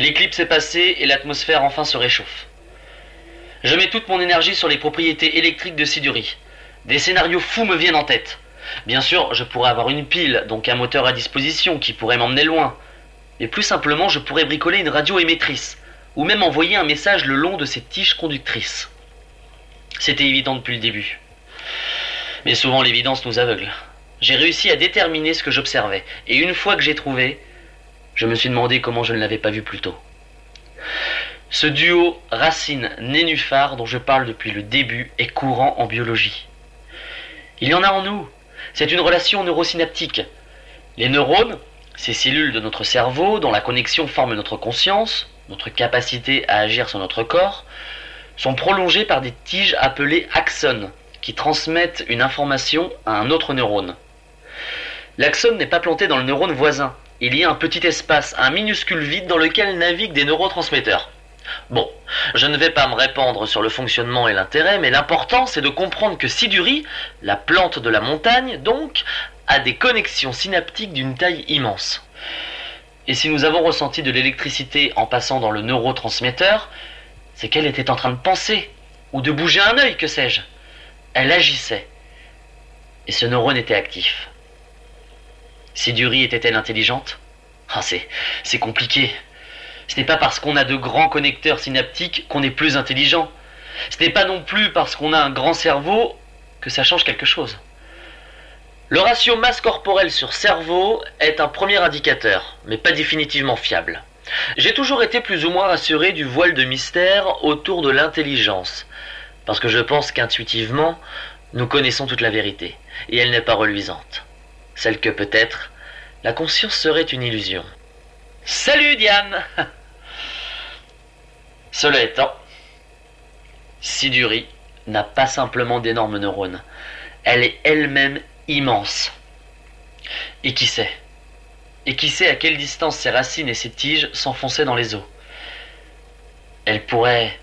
L'éclipse est passée et l'atmosphère enfin se réchauffe. Je mets toute mon énergie sur les propriétés électriques de Siduri. Des scénarios fous me viennent en tête. Bien sûr, je pourrais avoir une pile, donc un moteur à disposition qui pourrait m'emmener loin. Mais plus simplement, je pourrais bricoler une radio émettrice, ou même envoyer un message le long de ces tiges conductrices. C'était évident depuis le début. Mais souvent l'évidence nous aveugle. J'ai réussi à déterminer ce que j'observais, et une fois que j'ai trouvé, je me suis demandé comment je ne l'avais pas vu plus tôt. Ce duo racine-nénuphar dont je parle depuis le début est courant en biologie. Il y en a en nous. C'est une relation neurosynaptique. Les neurones, ces cellules de notre cerveau dont la connexion forme notre conscience, notre capacité à agir sur notre corps, sont prolongés par des tiges appelées axones, qui transmettent une information à un autre neurone. L'axone n'est pas planté dans le neurone voisin. Il y a un petit espace, un minuscule vide dans lequel naviguent des neurotransmetteurs. Bon, je ne vais pas me répandre sur le fonctionnement et l'intérêt, mais l'important c'est de comprendre que Siduri, la plante de la montagne, donc, a des connexions synaptiques d'une taille immense. Et si nous avons ressenti de l'électricité en passant dans le neurotransmetteur, c'est qu'elle était en train de penser, ou de bouger un œil, que sais-je. Elle agissait. Et ce neurone était actif. Siduri était-elle intelligente? Ah, c'est, c'est compliqué. Ce n'est pas parce qu'on a de grands connecteurs synaptiques qu'on est plus intelligent. Ce n'est pas non plus parce qu'on a un grand cerveau que ça change quelque chose. Le ratio masse corporelle sur cerveau est un premier indicateur, mais pas définitivement fiable. J'ai toujours été plus ou moins rassuré du voile de mystère autour de l'intelligence, parce que je pense qu'intuitivement, nous connaissons toute la vérité, et elle n'est pas reluisante. Celle que peut-être la conscience serait une illusion. Salut Diane Cela étant, Siduri n'a pas simplement d'énormes neurones. Elle est elle-même immense. Et qui sait? Et qui sait à quelle distance ses racines et ses tiges s'enfonçaient dans les eaux? Elle pourrait...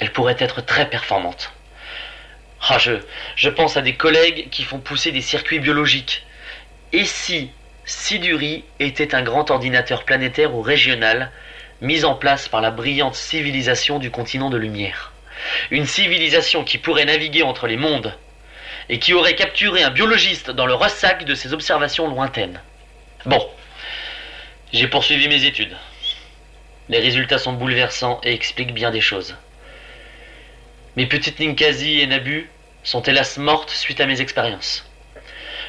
Elle pourrait être très performante. Ah, je, je pense à des collègues qui font pousser des circuits biologiques. Et si Siduri était un grand ordinateur planétaire ou régional mise en place par la brillante civilisation du continent de lumière? Une civilisation qui pourrait naviguer entre les mondes et qui aurait capturé un biologiste dans le ressac de ses observations lointaines. Bon, j'ai poursuivi mes études. Les résultats sont bouleversants et expliquent bien des choses. Mes petites Ninkasi et Nabu sont hélas mortes suite à mes expériences.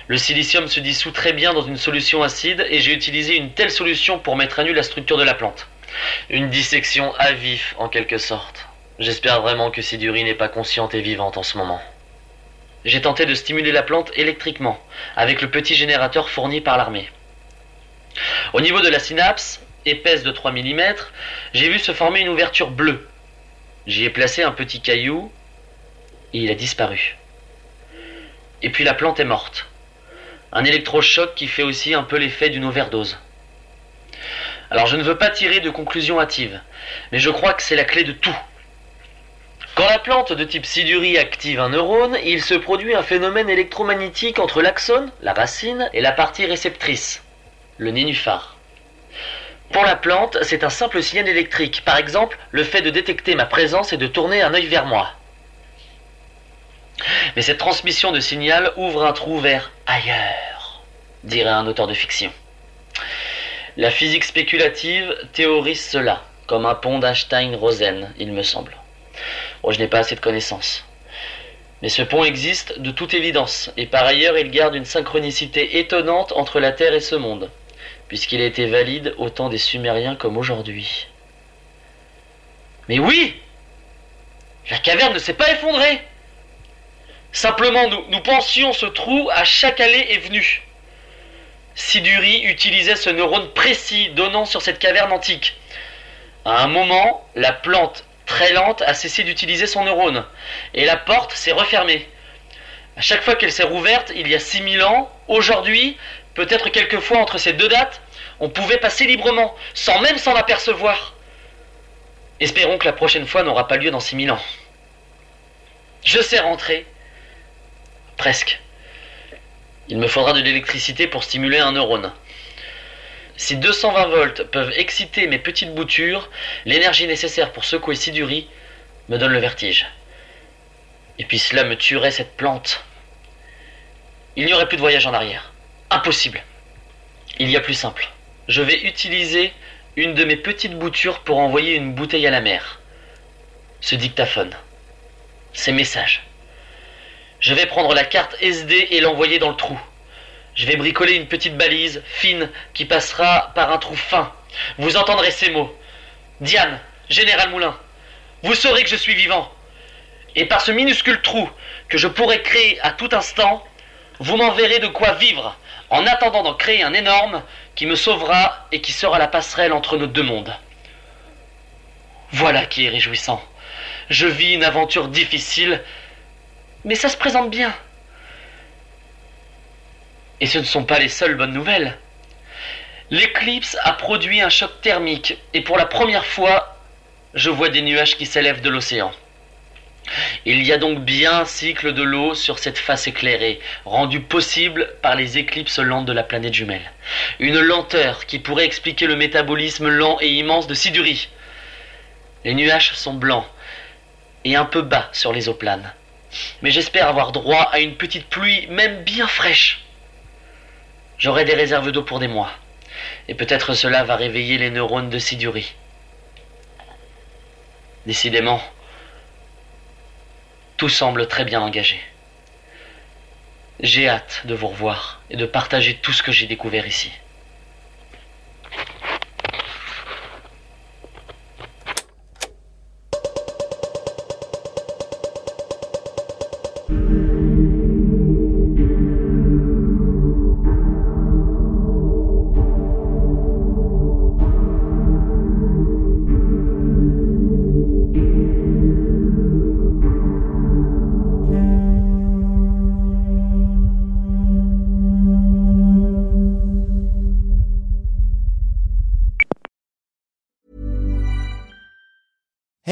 Le silicium se dissout très bien dans une solution acide et j'ai utilisé une telle solution pour mettre à nu la structure de la plante. Une dissection à vif, en quelque sorte. J'espère vraiment que Siduri n'est pas consciente et vivante en ce moment. J'ai tenté de stimuler la plante électriquement, avec le petit générateur fourni par l'armée. Au niveau de la synapse, épaisse de 3 mm, j'ai vu se former une ouverture bleue. J'y ai placé un petit caillou il a disparu. Et puis la plante est morte. Un électrochoc qui fait aussi un peu l'effet d'une overdose. Alors je ne veux pas tirer de conclusion hâtive, mais je crois que c'est la clé de tout. Quand la plante de type siduri active un neurone, il se produit un phénomène électromagnétique entre l'axone, la racine, et la partie réceptrice, le nénuphar. Pour la plante, c'est un simple signal électrique, par exemple le fait de détecter ma présence et de tourner un œil vers moi. Mais cette transmission de signal ouvre un trou vers ailleurs, dirait un auteur de fiction. La physique spéculative théorise cela, comme un pont d'Einstein-Rosen, il me semble. Oh, je n'ai pas assez de connaissances. Mais ce pont existe de toute évidence, et par ailleurs il garde une synchronicité étonnante entre la Terre et ce monde, puisqu'il a été valide au temps des Sumériens comme aujourd'hui. Mais oui La caverne ne s'est pas effondrée Simplement, nous, pensions ce trou à chaque allée et venue. Siduri utilisait ce neurone précis donnant sur cette caverne antique. À un moment, la plante très lente a cessé d'utiliser son neurone et la porte s'est refermée. À chaque fois qu'elle s'est rouverte, il y a 6000 ans, aujourd'hui, peut-être quelquefois entre ces deux dates, on pouvait passer librement, sans même s'en apercevoir. Espérons que la prochaine fois n'aura pas lieu dans 6000 ans. Je sais rentrer. Presque. Il me faudra de l'électricité pour stimuler un neurone. Si 220 volts peuvent exciter mes petites boutures, l'énergie nécessaire pour secouer Siduri me donne le vertige. Et puis cela me tuerait cette plante. Il n'y aurait plus de voyage en arrière. Impossible. Il y a plus simple. Je vais utiliser une de mes petites boutures pour envoyer une bouteille à la mer. Ce dictaphone. Ces messages. Je vais prendre la carte SD et l'envoyer dans le trou. Je vais bricoler une petite balise fine qui passera par un trou fin. Vous entendrez ces mots. Diane, Général Moulin, vous saurez que je suis vivant. Et par ce minuscule trou que je pourrai créer à tout instant, vous m'enverrez de quoi vivre en attendant d'en créer un énorme qui me sauvera et qui sera la passerelle entre nos deux mondes. Voilà qui est réjouissant. Je vis une aventure difficile, mais ça se présente bien. Et ce ne sont pas les seules bonnes nouvelles. L'éclipse a produit un choc thermique et pour la première fois, je vois des nuages qui s'élèvent de l'océan. Il y a donc bien un cycle de l'eau sur cette face éclairée, rendu possible par les éclipses lentes de la planète jumelle. Une lenteur qui pourrait expliquer le métabolisme lent et immense de Siduri. Les nuages sont blancs et un peu bas sur les eaux planes. Mais j'espère avoir droit à une petite pluie, même bien fraîche. J'aurai des réserves d'eau pour des mois. Et peut-être cela va réveiller les neurones de Siduri. Décidément, tout semble très bien engagé. J'ai hâte de vous revoir et de partager tout ce que j'ai découvert ici.